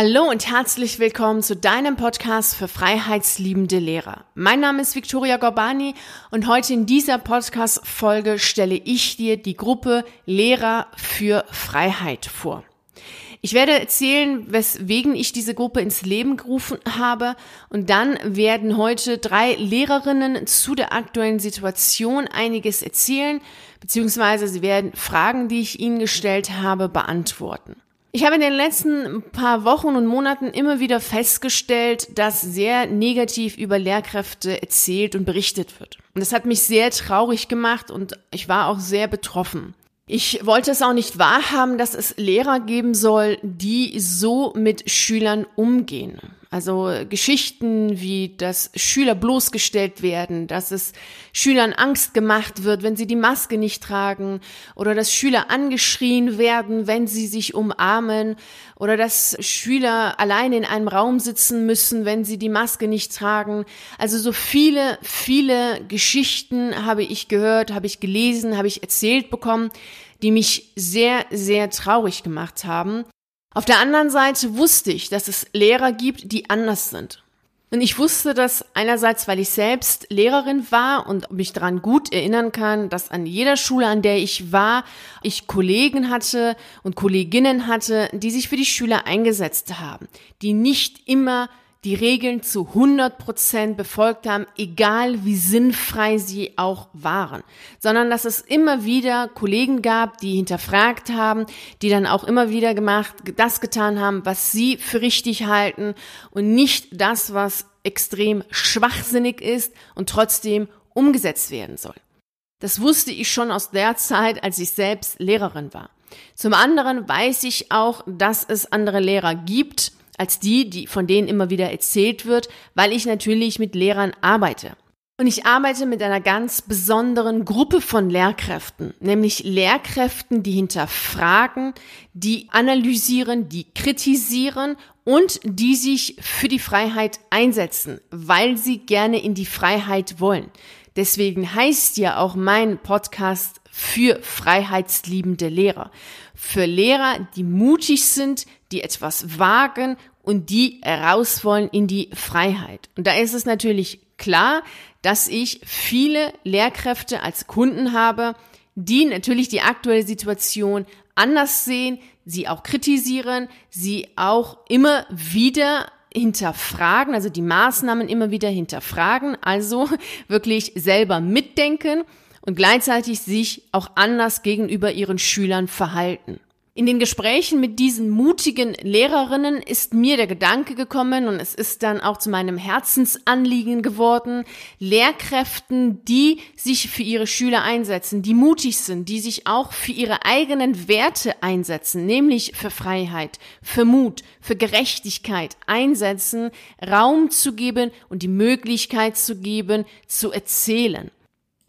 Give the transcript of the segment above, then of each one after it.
Hallo und herzlich willkommen zu deinem Podcast für freiheitsliebende Lehrer. Mein Name ist Victoria Gorbani und heute in dieser Podcast-Folge stelle ich dir die Gruppe Lehrer für Freiheit vor. Ich werde erzählen, weswegen ich diese Gruppe ins Leben gerufen habe und dann werden heute drei Lehrerinnen zu der aktuellen Situation einiges erzählen, beziehungsweise sie werden Fragen, die ich ihnen gestellt habe, beantworten. Ich habe in den letzten paar Wochen und Monaten immer wieder festgestellt, dass sehr negativ über Lehrkräfte erzählt und berichtet wird. Und das hat mich sehr traurig gemacht und ich war auch sehr betroffen. Ich wollte es auch nicht wahrhaben, dass es Lehrer geben soll, die so mit Schülern umgehen. Also Geschichten wie, dass Schüler bloßgestellt werden, dass es Schülern Angst gemacht wird, wenn sie die Maske nicht tragen, oder dass Schüler angeschrien werden, wenn sie sich umarmen, oder dass Schüler allein in einem Raum sitzen müssen, wenn sie die Maske nicht tragen. Also so viele, viele Geschichten habe ich gehört, habe ich gelesen, habe ich erzählt bekommen, die mich sehr, sehr traurig gemacht haben. Auf der anderen Seite wusste ich, dass es Lehrer gibt, die anders sind. Und ich wusste das einerseits, weil ich selbst Lehrerin war und mich daran gut erinnern kann, dass an jeder Schule, an der ich war, ich Kollegen hatte und Kolleginnen hatte, die sich für die Schüler eingesetzt haben, die nicht immer die Regeln zu 100 Prozent befolgt haben, egal wie sinnfrei sie auch waren, sondern dass es immer wieder Kollegen gab, die hinterfragt haben, die dann auch immer wieder gemacht, das getan haben, was sie für richtig halten und nicht das, was extrem schwachsinnig ist und trotzdem umgesetzt werden soll. Das wusste ich schon aus der Zeit, als ich selbst Lehrerin war. Zum anderen weiß ich auch, dass es andere Lehrer gibt, als die, die von denen immer wieder erzählt wird, weil ich natürlich mit Lehrern arbeite. Und ich arbeite mit einer ganz besonderen Gruppe von Lehrkräften, nämlich Lehrkräften, die hinterfragen, die analysieren, die kritisieren und die sich für die Freiheit einsetzen, weil sie gerne in die Freiheit wollen. Deswegen heißt ja auch mein Podcast für freiheitsliebende Lehrer. Für Lehrer, die mutig sind, die etwas wagen und die raus wollen in die Freiheit. Und da ist es natürlich klar, dass ich viele Lehrkräfte als Kunden habe, die natürlich die aktuelle Situation anders sehen, sie auch kritisieren, sie auch immer wieder hinterfragen, also die Maßnahmen immer wieder hinterfragen, also wirklich selber mitdenken und gleichzeitig sich auch anders gegenüber ihren Schülern verhalten. In den Gesprächen mit diesen mutigen Lehrerinnen ist mir der Gedanke gekommen und es ist dann auch zu meinem Herzensanliegen geworden, Lehrkräften, die sich für ihre Schüler einsetzen, die mutig sind, die sich auch für ihre eigenen Werte einsetzen, nämlich für Freiheit, für Mut, für Gerechtigkeit einsetzen, Raum zu geben und die Möglichkeit zu geben, zu erzählen.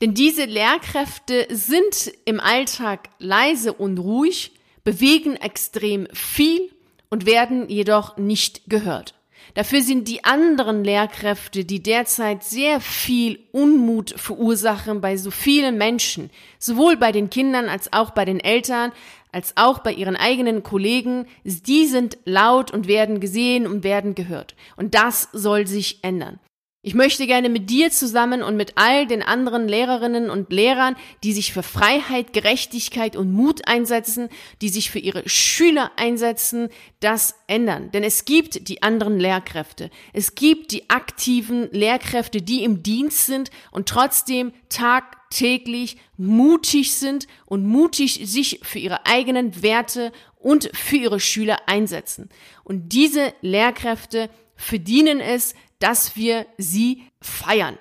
Denn diese Lehrkräfte sind im Alltag leise und ruhig, bewegen extrem viel und werden jedoch nicht gehört. Dafür sind die anderen Lehrkräfte, die derzeit sehr viel Unmut verursachen bei so vielen Menschen, sowohl bei den Kindern als auch bei den Eltern, als auch bei ihren eigenen Kollegen, die sind laut und werden gesehen und werden gehört. Und das soll sich ändern. Ich möchte gerne mit dir zusammen und mit all den anderen Lehrerinnen und Lehrern, die sich für Freiheit, Gerechtigkeit und Mut einsetzen, die sich für ihre Schüler einsetzen, das ändern. Denn es gibt die anderen Lehrkräfte. Es gibt die aktiven Lehrkräfte, die im Dienst sind und trotzdem tagtäglich mutig sind und mutig sich für ihre eigenen Werte und für ihre Schüler einsetzen. Und diese Lehrkräfte verdienen es, dass wir sie feiern.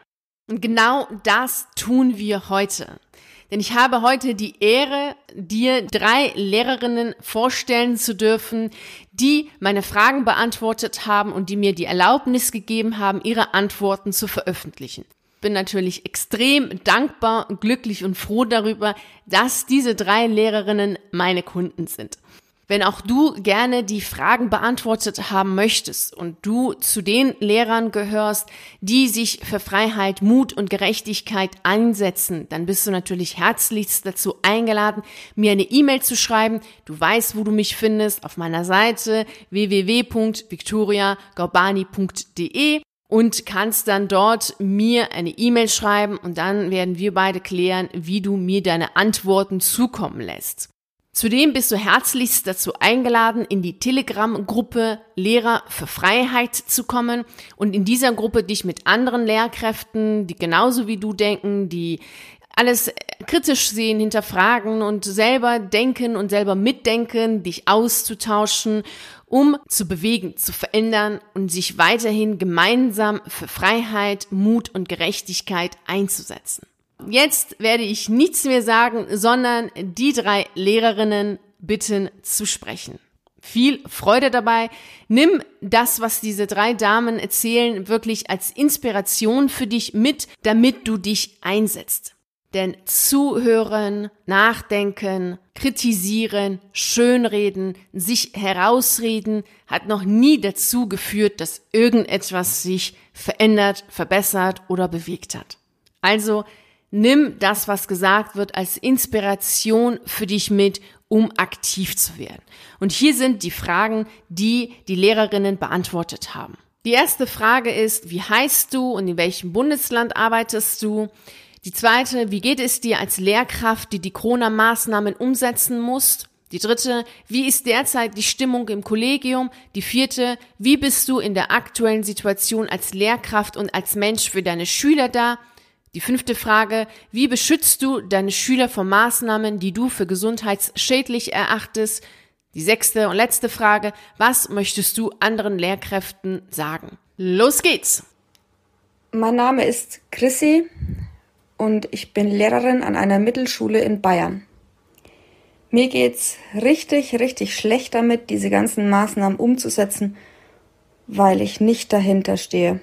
Und genau das tun wir heute. Denn ich habe heute die Ehre, dir drei Lehrerinnen vorstellen zu dürfen, die meine Fragen beantwortet haben und die mir die Erlaubnis gegeben haben, ihre Antworten zu veröffentlichen. Bin natürlich extrem dankbar, glücklich und froh darüber, dass diese drei Lehrerinnen meine Kunden sind. Wenn auch du gerne die Fragen beantwortet haben möchtest und du zu den Lehrern gehörst, die sich für Freiheit, Mut und Gerechtigkeit einsetzen, dann bist du natürlich herzlichst dazu eingeladen, mir eine E-Mail zu schreiben. Du weißt, wo du mich findest, auf meiner Seite www.victoriagorbani.de und kannst dann dort mir eine E-Mail schreiben und dann werden wir beide klären, wie du mir deine Antworten zukommen lässt. Zudem bist du herzlichst dazu eingeladen, in die Telegram-Gruppe Lehrer für Freiheit zu kommen und in dieser Gruppe dich mit anderen Lehrkräften, die genauso wie du denken, die alles kritisch sehen, hinterfragen und selber denken und selber mitdenken, dich auszutauschen, um zu bewegen, zu verändern und sich weiterhin gemeinsam für Freiheit, Mut und Gerechtigkeit einzusetzen. Jetzt werde ich nichts mehr sagen, sondern die drei Lehrerinnen bitten zu sprechen. Viel Freude dabei. Nimm das, was diese drei Damen erzählen, wirklich als Inspiration für dich mit, damit du dich einsetzt. Denn zuhören, nachdenken, kritisieren, schönreden, sich herausreden hat noch nie dazu geführt, dass irgendetwas sich verändert, verbessert oder bewegt hat. Also Nimm das, was gesagt wird, als Inspiration für dich mit, um aktiv zu werden. Und hier sind die Fragen, die die Lehrerinnen beantwortet haben. Die erste Frage ist, wie heißt du und in welchem Bundesland arbeitest du? Die zweite, wie geht es dir als Lehrkraft, die die Corona-Maßnahmen umsetzen muss? Die dritte, wie ist derzeit die Stimmung im Kollegium? Die vierte, wie bist du in der aktuellen Situation als Lehrkraft und als Mensch für deine Schüler da? Die fünfte Frage, wie beschützt du deine Schüler vor Maßnahmen, die du für gesundheitsschädlich erachtest? Die sechste und letzte Frage, was möchtest du anderen Lehrkräften sagen? Los geht's! Mein Name ist Chrissy und ich bin Lehrerin an einer Mittelschule in Bayern. Mir geht's richtig, richtig schlecht damit, diese ganzen Maßnahmen umzusetzen, weil ich nicht dahinter stehe.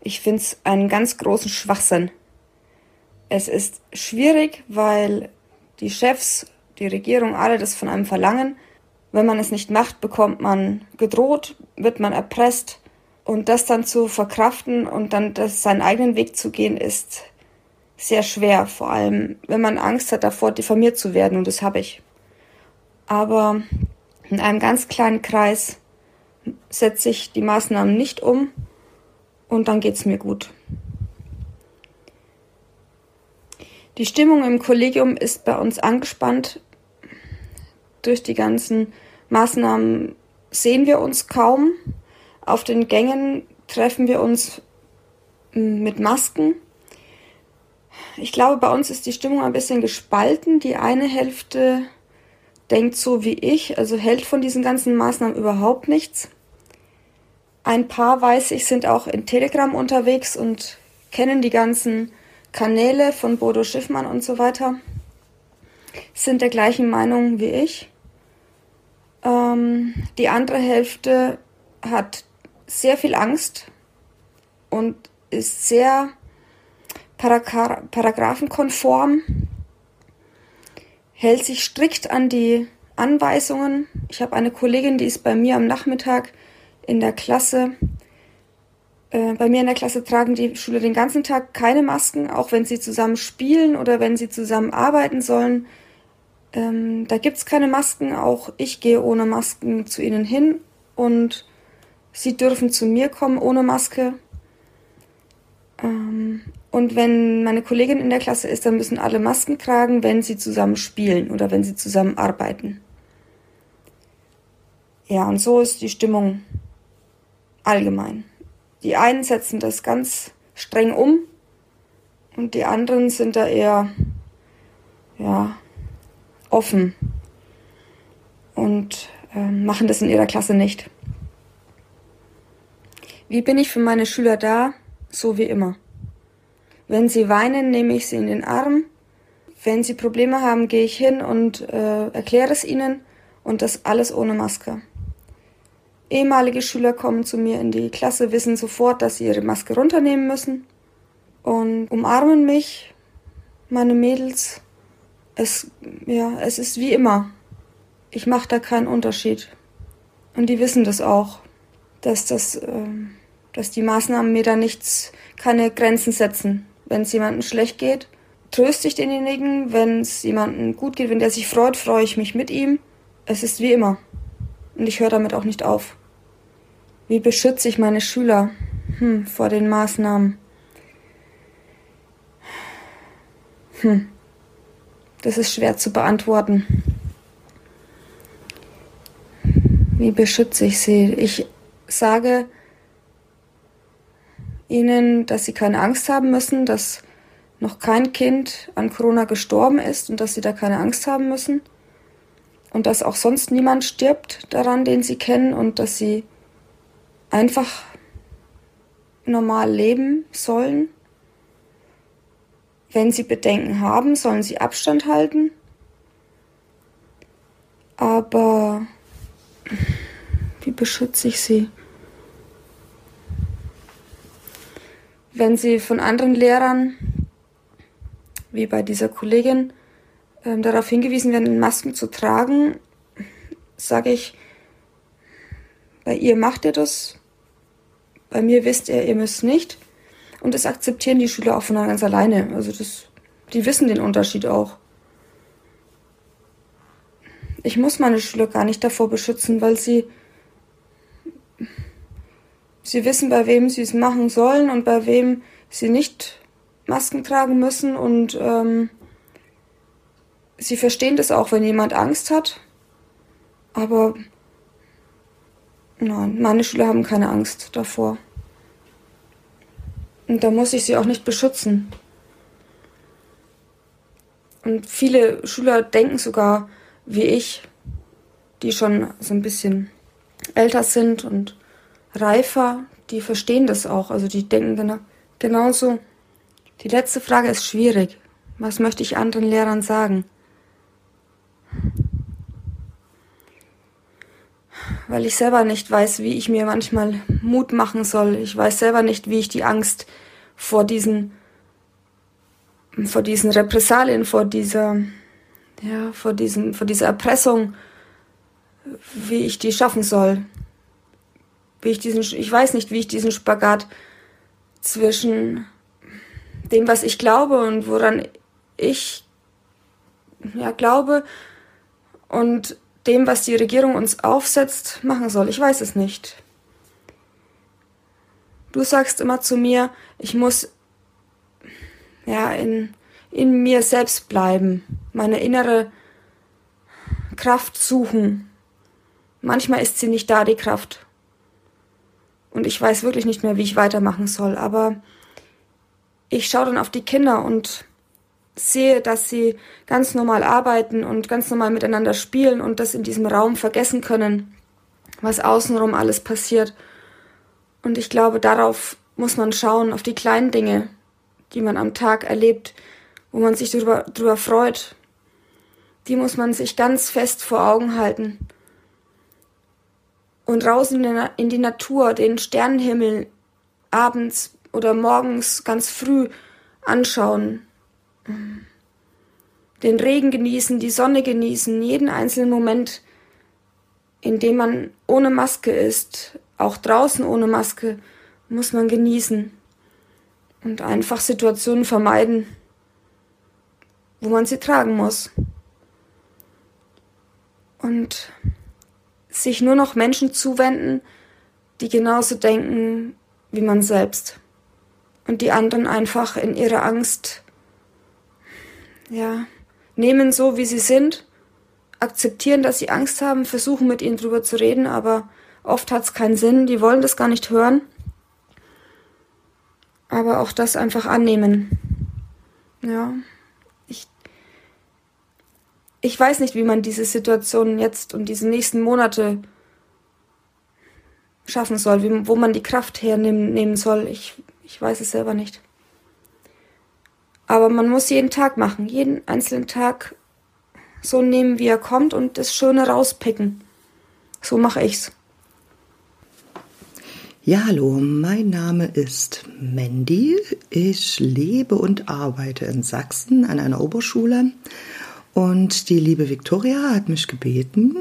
Ich finde es einen ganz großen Schwachsinn. Es ist schwierig, weil die Chefs, die Regierung, alle das von einem verlangen. Wenn man es nicht macht, bekommt man gedroht, wird man erpresst. Und das dann zu verkraften und dann das, seinen eigenen Weg zu gehen, ist sehr schwer. Vor allem, wenn man Angst hat davor, diffamiert zu werden. Und das habe ich. Aber in einem ganz kleinen Kreis setze ich die Maßnahmen nicht um und dann geht's mir gut. Die Stimmung im Kollegium ist bei uns angespannt. Durch die ganzen Maßnahmen sehen wir uns kaum. Auf den Gängen treffen wir uns hm, mit Masken. Ich glaube, bei uns ist die Stimmung ein bisschen gespalten. Die eine Hälfte denkt so wie ich, also hält von diesen ganzen Maßnahmen überhaupt nichts. Ein paar, weiß ich, sind auch in Telegram unterwegs und kennen die ganzen Kanäle von Bodo Schiffmann und so weiter. Sind der gleichen Meinung wie ich. Ähm, die andere Hälfte hat sehr viel Angst und ist sehr paragra paragraphenkonform, hält sich strikt an die Anweisungen. Ich habe eine Kollegin, die ist bei mir am Nachmittag in der Klasse, äh, bei mir in der Klasse tragen die Schüler den ganzen Tag keine Masken, auch wenn sie zusammen spielen oder wenn sie zusammen arbeiten sollen. Ähm, da gibt es keine Masken, auch ich gehe ohne Masken zu ihnen hin und sie dürfen zu mir kommen ohne Maske. Ähm, und wenn meine Kollegin in der Klasse ist, dann müssen alle Masken tragen, wenn sie zusammen spielen oder wenn sie zusammen arbeiten. Ja, und so ist die Stimmung allgemein. Die einen setzen das ganz streng um und die anderen sind da eher ja, offen und äh, machen das in ihrer Klasse nicht. Wie bin ich für meine Schüler da? So wie immer. Wenn sie weinen, nehme ich sie in den Arm. Wenn sie Probleme haben, gehe ich hin und äh, erkläre es ihnen und das alles ohne Maske. Ehemalige Schüler kommen zu mir in die Klasse, wissen sofort, dass sie ihre Maske runternehmen müssen und umarmen mich, meine Mädels. Es, ja, es ist wie immer. ich mache da keinen Unterschied. Und die wissen das auch, dass das, ähm, dass die Maßnahmen mir da nichts, keine Grenzen setzen. Wenn es jemandem schlecht geht, tröste ich denjenigen. Wenn es jemandem gut geht, wenn der sich freut, freue ich mich mit ihm. Es ist wie immer. Und ich höre damit auch nicht auf. Wie beschütze ich meine Schüler hm, vor den Maßnahmen? Hm. Das ist schwer zu beantworten. Wie beschütze ich sie? Ich sage ihnen, dass sie keine Angst haben müssen, dass noch kein Kind an Corona gestorben ist und dass sie da keine Angst haben müssen. Und dass auch sonst niemand stirbt daran, den sie kennen und dass sie einfach normal leben sollen. Wenn sie Bedenken haben, sollen sie Abstand halten. Aber wie beschütze ich sie? Wenn sie von anderen Lehrern, wie bei dieser Kollegin, äh, darauf hingewiesen werden, Masken zu tragen, sage ich, bei ihr macht ihr das, bei mir wisst ihr, ihr müsst nicht. Und das akzeptieren die Schüler auch von ganz alleine. Also das, die wissen den Unterschied auch. Ich muss meine Schüler gar nicht davor beschützen, weil sie, sie wissen, bei wem sie es machen sollen und bei wem sie nicht Masken tragen müssen und ähm, sie verstehen das auch, wenn jemand Angst hat. Aber nein, meine Schüler haben keine Angst davor. Und da muss ich sie auch nicht beschützen. Und viele Schüler denken sogar, wie ich, die schon so ein bisschen älter sind und reifer, die verstehen das auch. Also die denken genau, genauso. Die letzte Frage ist schwierig. Was möchte ich anderen Lehrern sagen? Weil ich selber nicht weiß, wie ich mir manchmal Mut machen soll. Ich weiß selber nicht, wie ich die Angst vor diesen, vor diesen Repressalien, vor dieser, ja, vor diesem, vor dieser Erpressung, wie ich die schaffen soll. Wie ich diesen, ich weiß nicht, wie ich diesen Spagat zwischen dem, was ich glaube und woran ich ja glaube und dem, was die Regierung uns aufsetzt, machen soll. Ich weiß es nicht. Du sagst immer zu mir, ich muss ja in, in mir selbst bleiben, meine innere Kraft suchen. Manchmal ist sie nicht da, die Kraft. Und ich weiß wirklich nicht mehr, wie ich weitermachen soll. Aber ich schaue dann auf die Kinder und sehe, dass sie ganz normal arbeiten und ganz normal miteinander spielen und das in diesem Raum vergessen können, was außenrum alles passiert. Und ich glaube, darauf muss man schauen, auf die kleinen Dinge, die man am Tag erlebt, wo man sich darüber, darüber freut. Die muss man sich ganz fest vor Augen halten. Und raus in die, in die Natur, den Sternenhimmel abends oder morgens ganz früh anschauen den Regen genießen, die Sonne genießen, jeden einzelnen Moment, in dem man ohne Maske ist, auch draußen ohne Maske, muss man genießen und einfach Situationen vermeiden, wo man sie tragen muss. Und sich nur noch Menschen zuwenden, die genauso denken wie man selbst. Und die anderen einfach in ihrer Angst ja, nehmen so, wie sie sind, akzeptieren, dass sie Angst haben, versuchen mit ihnen drüber zu reden, aber oft hat es keinen Sinn, die wollen das gar nicht hören. Aber auch das einfach annehmen. Ja, ich, ich weiß nicht, wie man diese Situation jetzt und diese nächsten Monate schaffen soll, wie, wo man die Kraft hernehmen soll. Ich, ich weiß es selber nicht. Aber man muss jeden Tag machen, jeden einzelnen Tag so nehmen, wie er kommt und das Schöne rauspicken. So mache ich's. Ja, hallo, mein Name ist Mandy. Ich lebe und arbeite in Sachsen an einer Oberschule Und die liebe Victoria hat mich gebeten,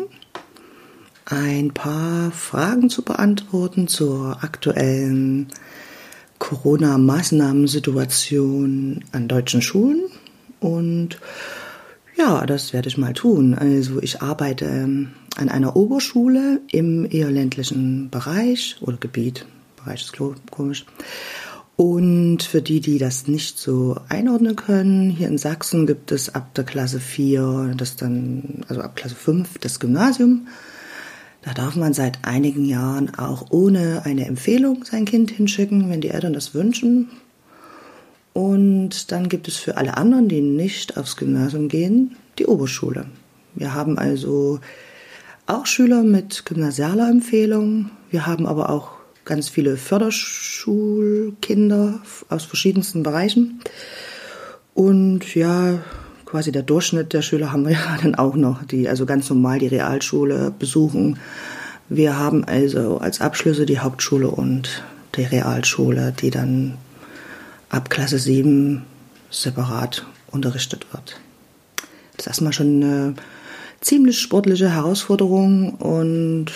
ein paar Fragen zu beantworten zur aktuellen Corona-Maßnahmensituation an deutschen Schulen. Und ja, das werde ich mal tun. Also ich arbeite ähm, an einer Oberschule im eher ländlichen Bereich oder Gebiet. Bereich ist komisch. Und für die, die das nicht so einordnen können, hier in Sachsen gibt es ab der Klasse 4, das dann, also ab Klasse 5 das Gymnasium. Da darf man seit einigen Jahren auch ohne eine Empfehlung sein Kind hinschicken, wenn die Eltern das wünschen. Und dann gibt es für alle anderen, die nicht aufs Gymnasium gehen, die Oberschule. Wir haben also auch Schüler mit gymnasialer Empfehlung. Wir haben aber auch ganz viele Förderschulkinder aus verschiedensten Bereichen. Und ja, quasi der Durchschnitt der Schüler haben wir ja dann auch noch, die also ganz normal die Realschule besuchen. Wir haben also als Abschlüsse die Hauptschule und die Realschule, die dann ab Klasse 7 separat unterrichtet wird. Das ist erstmal schon eine ziemlich sportliche Herausforderung und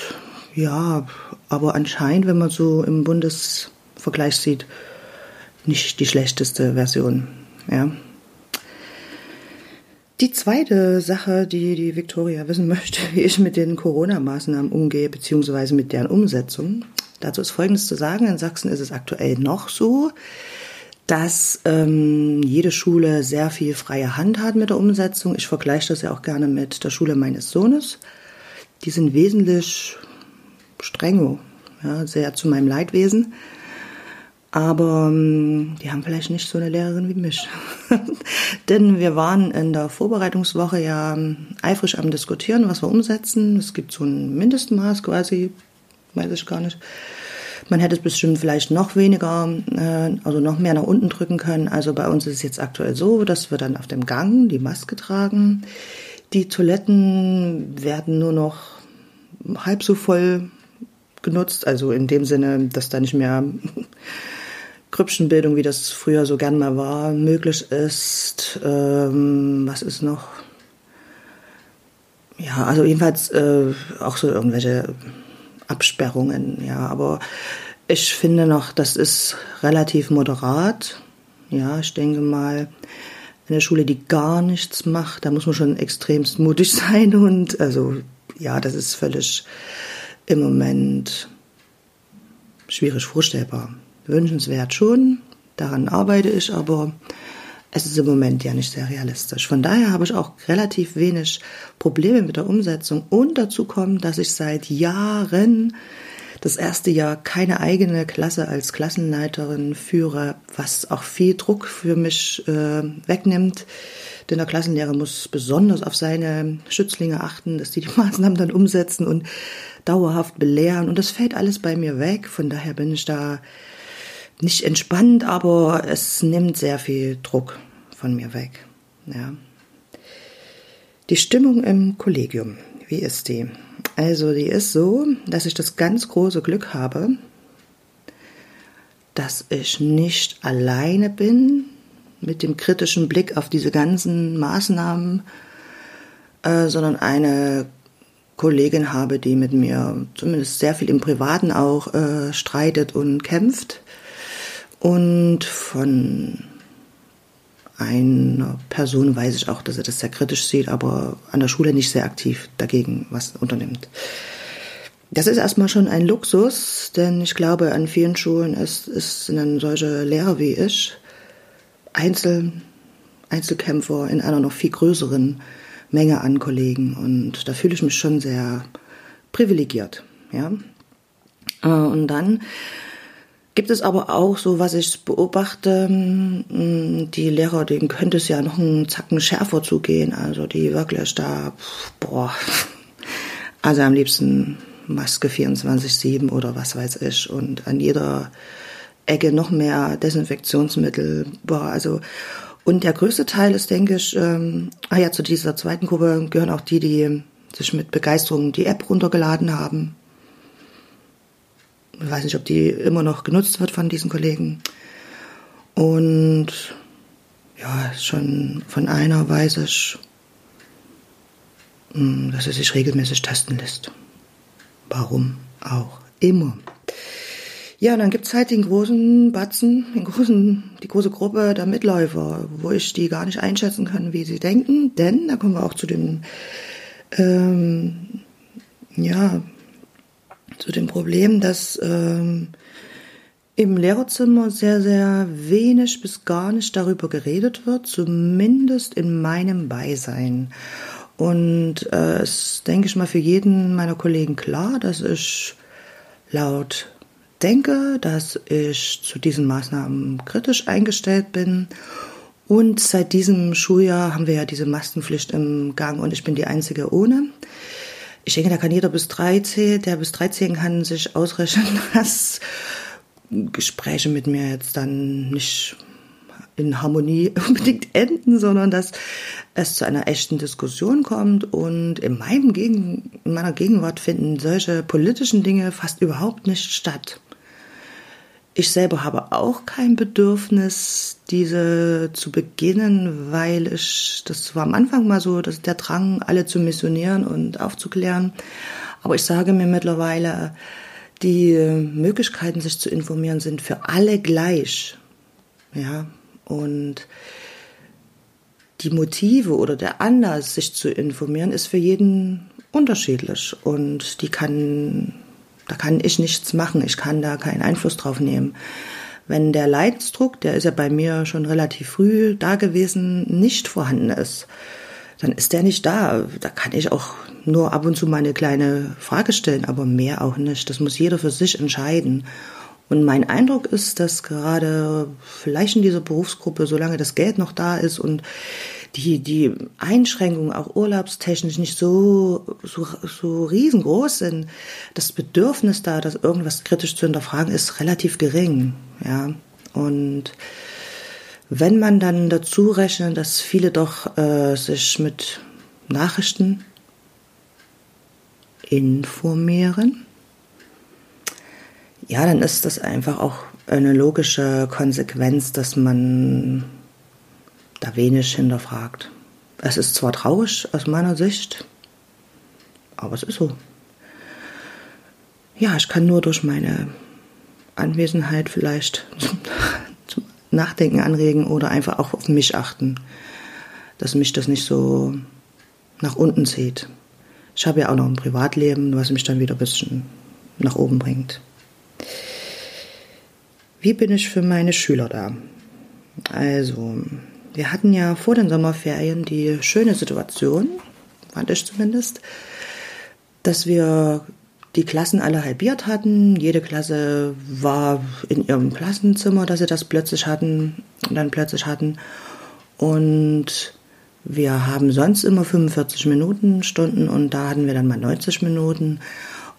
ja, aber anscheinend, wenn man so im Bundesvergleich sieht, nicht die schlechteste Version. Ja. Die zweite Sache, die die Victoria wissen möchte, wie ich mit den Corona-Maßnahmen umgehe, beziehungsweise mit deren Umsetzung. Dazu ist Folgendes zu sagen. In Sachsen ist es aktuell noch so, dass ähm, jede Schule sehr viel freie Hand hat mit der Umsetzung. Ich vergleiche das ja auch gerne mit der Schule meines Sohnes. Die sind wesentlich strenger, ja, sehr zu meinem Leidwesen. Aber ähm, die haben vielleicht nicht so eine Lehrerin wie mich. Denn wir waren in der Vorbereitungswoche ja ähm, eifrig am Diskutieren, was wir umsetzen. Es gibt so ein Mindestmaß quasi, weiß ich gar nicht. Man hätte es bestimmt vielleicht noch weniger, äh, also noch mehr nach unten drücken können. Also bei uns ist es jetzt aktuell so, dass wir dann auf dem Gang die Maske tragen. Die Toiletten werden nur noch halb so voll genutzt, also in dem Sinne, dass da nicht mehr Grüppchenbildung, wie das früher so gern mal war, möglich ist. Ähm, was ist noch? Ja, also jedenfalls äh, auch so irgendwelche Absperrungen, ja, aber ich finde noch, das ist relativ moderat. Ja, ich denke mal, eine Schule, die gar nichts macht, da muss man schon extremst mutig sein und also ja, das ist völlig im Moment schwierig vorstellbar. Wünschenswert schon, daran arbeite ich, aber es ist im Moment ja nicht sehr realistisch. Von daher habe ich auch relativ wenig Probleme mit der Umsetzung und dazu kommt, dass ich seit Jahren das erste Jahr keine eigene Klasse als Klassenleiterin führe, was auch viel Druck für mich äh, wegnimmt. Denn der Klassenlehrer muss besonders auf seine Schützlinge achten, dass die die Maßnahmen dann umsetzen und dauerhaft belehren. Und das fällt alles bei mir weg. Von daher bin ich da nicht entspannt, aber es nimmt sehr viel Druck von mir weg. Ja. Die Stimmung im Kollegium, wie ist die? Also die ist so, dass ich das ganz große Glück habe, dass ich nicht alleine bin mit dem kritischen Blick auf diese ganzen Maßnahmen, äh, sondern eine Kollegin habe, die mit mir zumindest sehr viel im Privaten auch äh, streitet und kämpft und von einer Person weiß ich auch, dass er das sehr kritisch sieht, aber an der Schule nicht sehr aktiv dagegen was unternimmt. Das ist erstmal schon ein Luxus, denn ich glaube, an vielen Schulen ist, ist, sind dann solche Lehrer wie ich Einzel, Einzelkämpfer in einer noch viel größeren Menge an Kollegen. Und da fühle ich mich schon sehr privilegiert. Ja? Äh, und dann Gibt es aber auch so, was ich beobachte, mm, die Lehrer, denen könnte es ja noch einen Zacken schärfer zugehen. Also die wirklich da, boah, also am liebsten Maske 24-7 oder was weiß ich und an jeder Ecke noch mehr Desinfektionsmittel. Boah, also und der größte Teil ist, denke ich, ähm, ah ja, zu dieser zweiten Gruppe gehören auch die, die sich mit Begeisterung die App runtergeladen haben ich weiß nicht, ob die immer noch genutzt wird von diesen Kollegen. Und ja, schon von einer weiß ich, hm, dass er sich regelmäßig testen lässt. Warum auch immer. Ja, dann gibt's halt den großen Batzen, den großen, die große Gruppe der Mitläufer, wo ich die gar nicht einschätzen kann, wie sie denken. Denn, da kommen wir auch zu dem, ähm, ja, zu dem Problem, dass ähm, im Lehrerzimmer sehr, sehr wenig bis gar nicht darüber geredet wird, zumindest in meinem Beisein. Und äh, es denke ich mal für jeden meiner Kollegen klar, dass ich laut denke, dass ich zu diesen Maßnahmen kritisch eingestellt bin. Und seit diesem Schuljahr haben wir ja diese Maskenpflicht im Gang und ich bin die Einzige ohne. Ich denke, da kann jeder bis 13, der bis 13 kann, sich ausrechnen, dass Gespräche mit mir jetzt dann nicht in Harmonie unbedingt enden, sondern dass es zu einer echten Diskussion kommt. Und in, meinem Gegen in meiner Gegenwart finden solche politischen Dinge fast überhaupt nicht statt. Ich selber habe auch kein Bedürfnis, diese zu beginnen, weil ich, das war am Anfang mal so, dass der Drang, alle zu missionieren und aufzuklären. Aber ich sage mir mittlerweile, die Möglichkeiten, sich zu informieren, sind für alle gleich. Ja, und die Motive oder der Anlass, sich zu informieren, ist für jeden unterschiedlich. Und die kann da kann ich nichts machen. Ich kann da keinen Einfluss drauf nehmen. Wenn der Leidensdruck, der ist ja bei mir schon relativ früh da gewesen, nicht vorhanden ist, dann ist der nicht da. Da kann ich auch nur ab und zu mal eine kleine Frage stellen, aber mehr auch nicht. Das muss jeder für sich entscheiden. Und mein Eindruck ist, dass gerade vielleicht in dieser Berufsgruppe, solange das Geld noch da ist und die, die Einschränkungen auch urlaubstechnisch nicht so, so, so riesengroß sind, das Bedürfnis da, das irgendwas kritisch zu hinterfragen, ist relativ gering, ja. Und wenn man dann dazu rechnet, dass viele doch äh, sich mit Nachrichten informieren, ja, dann ist das einfach auch eine logische Konsequenz, dass man da wenig hinterfragt. Es ist zwar traurig aus meiner Sicht, aber es ist so. Ja, ich kann nur durch meine Anwesenheit vielleicht zum Nachdenken anregen oder einfach auch auf mich achten, dass mich das nicht so nach unten zieht. Ich habe ja auch noch ein Privatleben, was mich dann wieder ein bisschen nach oben bringt. Wie bin ich für meine Schüler da? Also, wir hatten ja vor den Sommerferien die schöne Situation, fand ich zumindest, dass wir die Klassen alle halbiert hatten. Jede Klasse war in ihrem Klassenzimmer, dass sie das plötzlich hatten, dann plötzlich hatten. Und wir haben sonst immer 45 Minuten Stunden und da hatten wir dann mal 90 Minuten.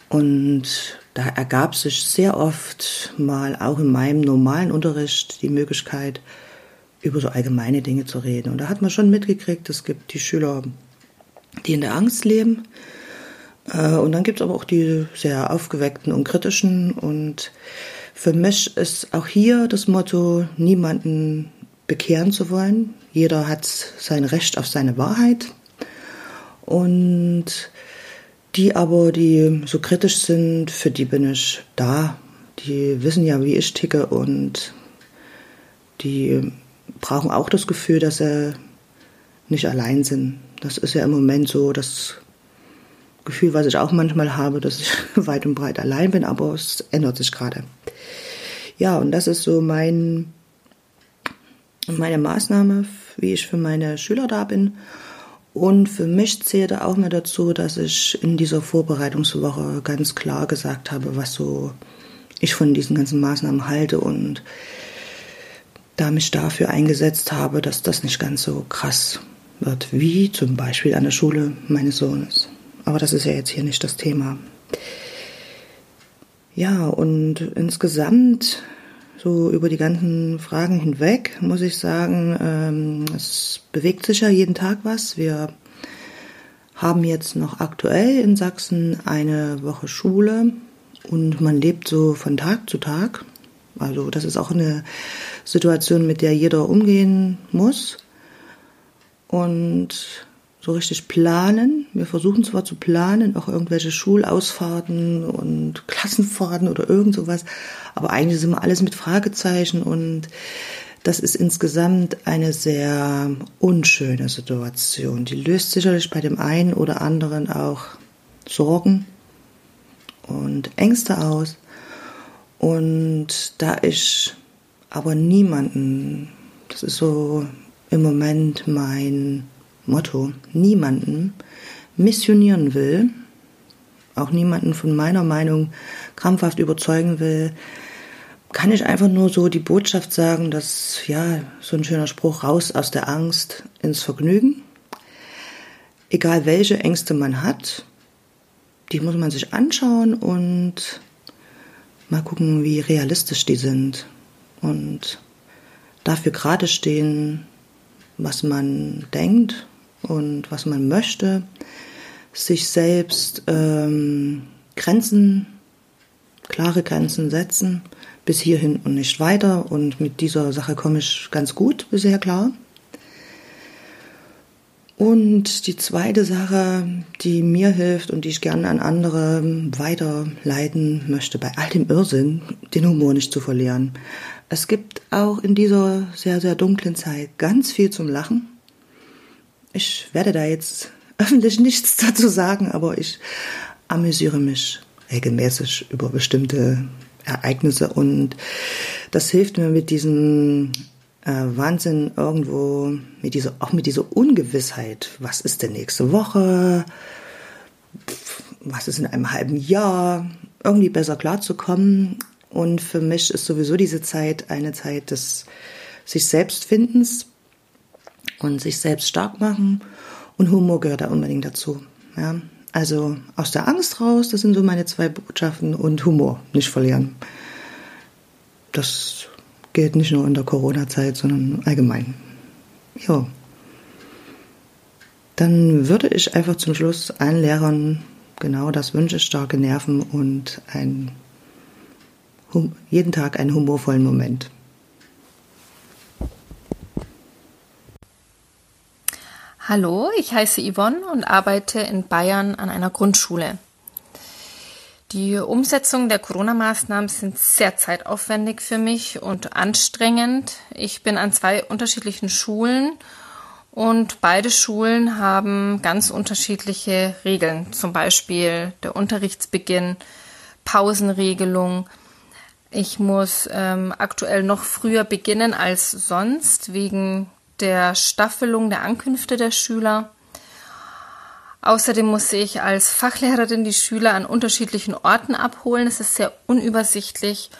Und da ergab sich sehr oft mal auch in meinem normalen Unterricht die Möglichkeit, über so allgemeine Dinge zu reden. Und da hat man schon mitgekriegt, es gibt die Schüler, die in der Angst leben. Äh, und dann gibt es aber auch die sehr aufgeweckten und kritischen. Und für mich ist auch hier das Motto, niemanden bekehren zu wollen. Jeder hat sein Recht auf seine Wahrheit. Und die aber, die so kritisch sind, für die bin ich da. Die wissen ja, wie ich ticke und die brauchen auch das Gefühl, dass sie nicht allein sind. Das ist ja im Moment so das Gefühl, was ich auch manchmal habe, dass ich weit und breit allein bin, aber es ändert sich gerade. Ja, und das ist so mein, meine Maßnahme, wie ich für meine Schüler da bin. Und für mich zählte auch mir dazu, dass ich in dieser Vorbereitungswoche ganz klar gesagt habe, was so ich von diesen ganzen Maßnahmen halte und da mich dafür eingesetzt habe, dass das nicht ganz so krass wird, wie zum Beispiel an der Schule meines Sohnes. Aber das ist ja jetzt hier nicht das Thema. Ja, und insgesamt, so über die ganzen Fragen hinweg, muss ich sagen, ähm, es bewegt sich ja jeden Tag was. Wir haben jetzt noch aktuell in Sachsen eine Woche Schule und man lebt so von Tag zu Tag. Also das ist auch eine Situation, mit der jeder umgehen muss. Und so richtig planen. Wir versuchen zwar zu planen, auch irgendwelche Schulausfahrten und Klassenfahrten oder irgend sowas, aber eigentlich ist immer alles mit Fragezeichen und das ist insgesamt eine sehr unschöne Situation. Die löst sicherlich bei dem einen oder anderen auch Sorgen und Ängste aus. Und da ich aber niemanden, das ist so im Moment mein Motto, niemanden missionieren will, auch niemanden von meiner Meinung krampfhaft überzeugen will, kann ich einfach nur so die Botschaft sagen, dass, ja, so ein schöner Spruch, raus aus der Angst ins Vergnügen. Egal welche Ängste man hat, die muss man sich anschauen und mal gucken, wie realistisch die sind. Und dafür gerade stehen, was man denkt und was man möchte, sich selbst ähm, Grenzen, klare Grenzen setzen bis hierhin und nicht weiter. Und mit dieser Sache komme ich ganz gut bisher klar. Und die zweite Sache, die mir hilft und die ich gerne an andere weiterleiten möchte, bei all dem Irrsinn, den Humor nicht zu verlieren. Es gibt auch in dieser sehr, sehr dunklen Zeit ganz viel zum Lachen. Ich werde da jetzt öffentlich nichts dazu sagen, aber ich amüsiere mich regelmäßig über bestimmte Ereignisse und das hilft mir mit diesem Wahnsinn irgendwo, mit dieser, auch mit dieser Ungewissheit. Was ist denn nächste Woche? Was ist in einem halben Jahr? Irgendwie besser klarzukommen. Und für mich ist sowieso diese Zeit eine Zeit des sich Selbstfindens und sich selbst stark machen. Und Humor gehört da unbedingt dazu. Ja, also aus der Angst raus, das sind so meine zwei Botschaften und Humor nicht verlieren. Das gilt nicht nur in der Corona-Zeit, sondern allgemein. Ja. Dann würde ich einfach zum Schluss allen Lehrern genau das wünsche, starke Nerven und ein, jeden Tag einen humorvollen Moment. Hallo, ich heiße Yvonne und arbeite in Bayern an einer Grundschule. Die Umsetzung der Corona-Maßnahmen sind sehr zeitaufwendig für mich und anstrengend. Ich bin an zwei unterschiedlichen Schulen und beide Schulen haben ganz unterschiedliche Regeln, zum Beispiel der Unterrichtsbeginn, Pausenregelung. Ich muss ähm, aktuell noch früher beginnen als sonst wegen der Staffelung der Ankünfte der Schüler. Außerdem muss ich als Fachlehrerin die Schüler an unterschiedlichen Orten abholen. Es ist sehr unübersichtlich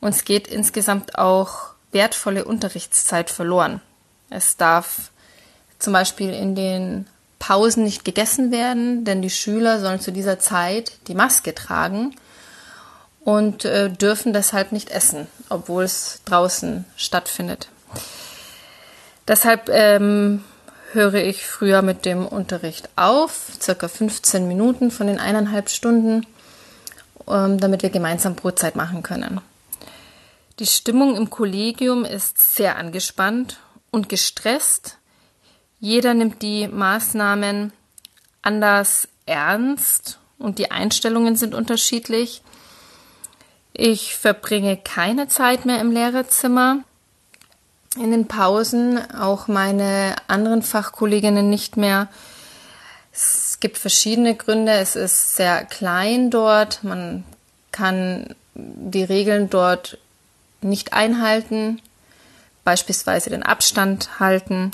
und es geht insgesamt auch wertvolle Unterrichtszeit verloren. Es darf zum Beispiel in den Pausen nicht gegessen werden, denn die Schüler sollen zu dieser Zeit die Maske tragen und äh, dürfen deshalb nicht essen, obwohl es draußen stattfindet. Deshalb ähm, höre ich früher mit dem Unterricht auf, circa 15 Minuten von den eineinhalb Stunden, ähm, damit wir gemeinsam Brotzeit machen können. Die Stimmung im Kollegium ist sehr angespannt und gestresst. Jeder nimmt die Maßnahmen anders ernst und die Einstellungen sind unterschiedlich. Ich verbringe keine Zeit mehr im Lehrerzimmer in den Pausen auch meine anderen Fachkolleginnen nicht mehr. Es gibt verschiedene Gründe. Es ist sehr klein dort. Man kann die Regeln dort nicht einhalten, beispielsweise den Abstand halten.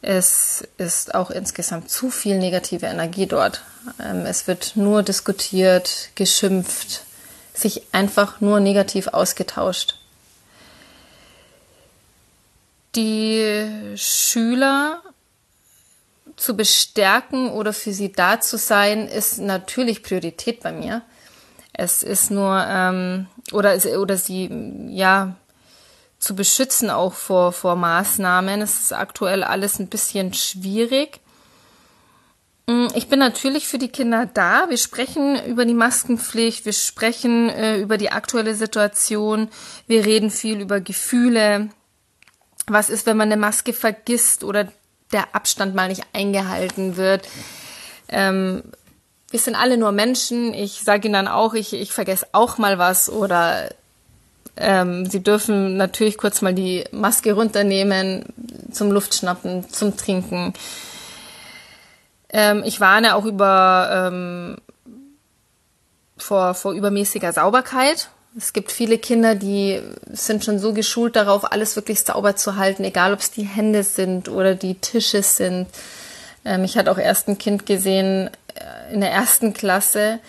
Es ist auch insgesamt zu viel negative Energie dort. Ähm, es wird nur diskutiert, geschimpft, sich einfach nur negativ ausgetauscht die Schüler zu bestärken oder für sie da zu sein, ist natürlich Priorität bei mir. Es ist nur, ähm, oder, oder sie, ja, zu beschützen auch vor, vor Maßnahmen. Es ist aktuell alles ein bisschen schwierig. Mm, ich bin natürlich für die Kinder da. Wir sprechen über die Maskenpflicht, wir sprechen äh, über die aktuelle Situation, wir reden viel über Gefühle, was ist, wenn man eine Maske vergisst oder der Abstand mal nicht eingehalten wird. Ähm, wir sind alle nur Menschen. Ich sage ihnen dann auch, ich, ich vergesse auch mal was oder ähm, sie dürfen natürlich kurz mal die Maske runternehmen zum Luftschnappen, zum Trinken. Ähm, ich warne auch über ähm, vor, vor übermäßiger Sauberkeit. Es gibt viele Kinder, die sind schon so geschult darauf, alles wirklich sauber zu halten, egal ob es die Hände sind oder die Tische sind. Ähm, ich hatte auch erst ein Kind gesehen äh, in der ersten Klasse.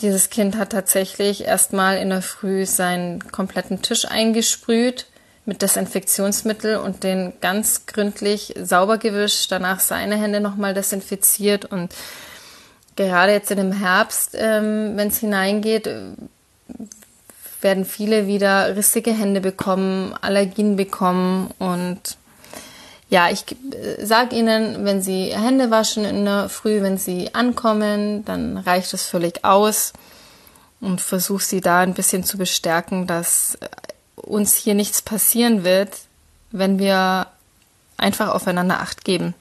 Dieses Kind hat tatsächlich erstmal in der Früh seinen kompletten Tisch eingesprüht mit Desinfektionsmittel und den ganz gründlich sauber gewischt, danach seine Hände nochmal desinfiziert und gerade jetzt in dem Herbst, ähm, wenn es hineingeht, werden viele wieder rissige Hände bekommen, Allergien bekommen und ja, ich äh, sage Ihnen, wenn Sie Hände waschen in der Früh, wenn Sie ankommen, dann reicht das völlig aus und versuche Sie da ein bisschen zu bestärken, dass äh, uns hier nichts passieren wird, wenn wir einfach aufeinander Acht geben.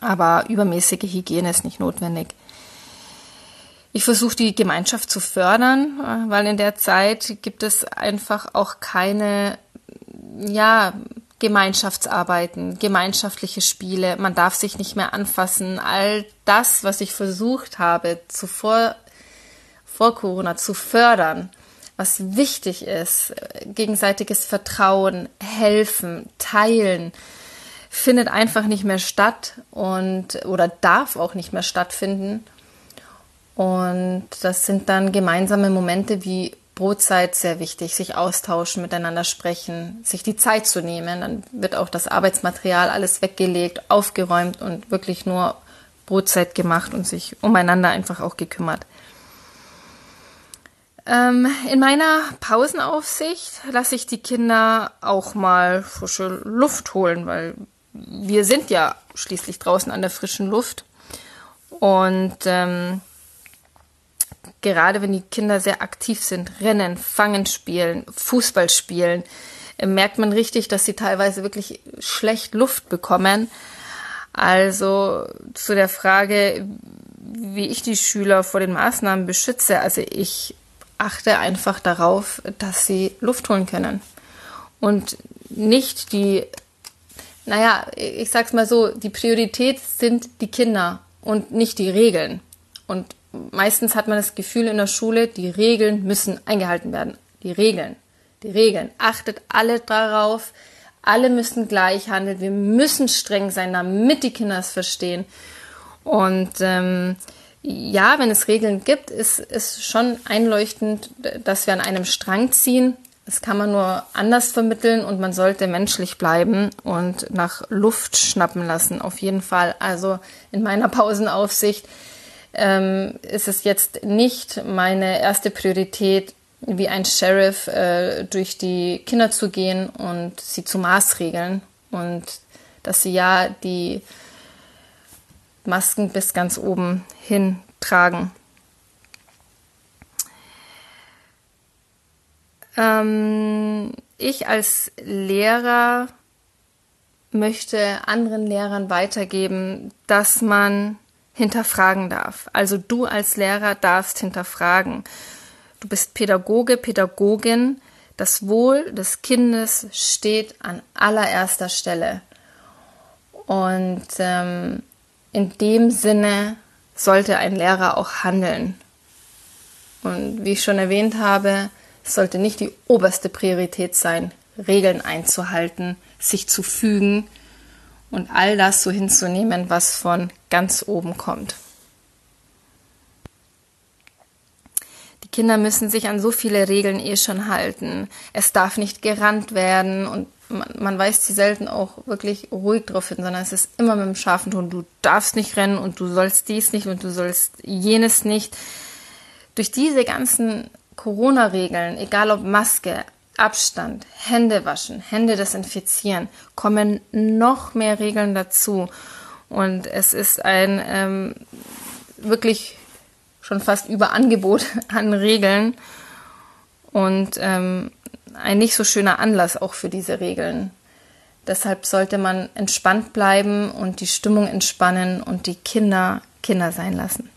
Aber übermäßige Hygiene ist nicht notwendig. Ich versuche die Gemeinschaft zu fördern, äh, weil in der Zeit gibt es einfach auch keine, ja, Gemeinschaftsarbeiten, gemeinschaftliche Spiele, man darf sich nicht mehr anfassen. All das, was ich versucht habe, zuvor, vor Corona zu fördern, was wichtig ist, gegenseitiges Vertrauen, helfen, teilen, findet einfach nicht mehr statt und oder darf auch nicht mehr stattfinden. Und das sind dann gemeinsame Momente wie Brotzeit sehr wichtig, sich austauschen, miteinander sprechen, sich die Zeit zu nehmen. Dann wird auch das Arbeitsmaterial alles weggelegt, aufgeräumt und wirklich nur Brotzeit gemacht und sich umeinander einfach auch gekümmert. Ähm, in meiner Pausenaufsicht lasse ich die Kinder auch mal frische Luft holen, weil wir sind ja schließlich draußen an der frischen Luft. Und ähm, gerade wenn die Kinder sehr aktiv sind, rennen, fangen spielen, Fußball spielen, äh, merkt man richtig, dass sie teilweise wirklich schlecht Luft bekommen. Also zu der Frage, wie ich die Schüler vor den Maßnahmen beschütze. Also ich achte einfach darauf, dass sie Luft holen können. Und nicht die, naja, ich sag's mal so, die Priorität sind die Kinder und nicht die Regeln. Und meistens hat man das Gefühl in der Schule, die Regeln müssen eingehalten werden. Die Regeln, die Regeln. Achtet alle darauf. Alle müssen gleich handeln. Wir müssen streng sein, damit die Kinder es verstehen. Und ähm, ja, wenn es Regeln gibt, ist es schon einleuchtend, dass wir an einem Strang ziehen. Das kann man nur anders vermitteln und man sollte menschlich bleiben und nach Luft schnappen lassen, auf jeden Fall. Also in meiner Pausenaufsicht ähm, ist es jetzt nicht meine erste Priorität, wie ein Sheriff äh, durch die Kinder zu gehen und sie zu maßregeln und dass sie ja die Masken bis ganz oben hin tragen. Ähm, ich als Lehrer möchte anderen Lehrern weitergeben, dass man hinterfragen darf. Also du als Lehrer darfst hinterfragen. Du bist Pädagoge, Pädagogin. Das Wohl des Kindes steht an allererster Stelle. Und ähm, in dem Sinne sollte ein Lehrer auch handeln. Und wie ich schon erwähnt habe, es sollte nicht die oberste Priorität sein, Regeln einzuhalten, sich zu fügen, und all das so hinzunehmen, was von ganz oben kommt. Die Kinder müssen sich an so viele Regeln eh schon halten. Es darf nicht gerannt werden und man, man weist sie selten auch wirklich ruhig darauf hin, sondern es ist immer mit dem scharfen Ton, du darfst nicht rennen und du sollst dies nicht und du sollst jenes nicht. Durch diese ganzen Corona-Regeln, egal ob Maske, Abstand, Hände waschen, Hände desinfizieren, kommen noch mehr Regeln dazu. Und es ist ein ähm, wirklich schon fast Überangebot an Regeln und ähm, ein nicht so schöner Anlass auch für diese Regeln. Deshalb sollte man entspannt bleiben und die Stimmung entspannen und die Kinder Kinder sein lassen.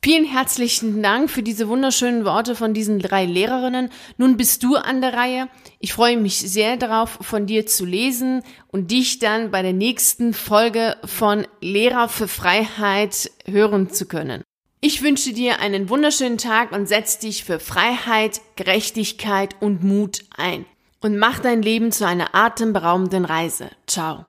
Vielen herzlichen Dank für diese wunderschönen Worte von diesen drei Lehrerinnen. Nun bist du an der Reihe. Ich freue mich sehr darauf, von dir zu lesen und dich dann bei der nächsten Folge von Lehrer für Freiheit hören zu können. Ich wünsche dir einen wunderschönen Tag und setz dich für Freiheit, Gerechtigkeit und Mut ein. Und mach dein Leben zu einer atemberaubenden Reise. Ciao.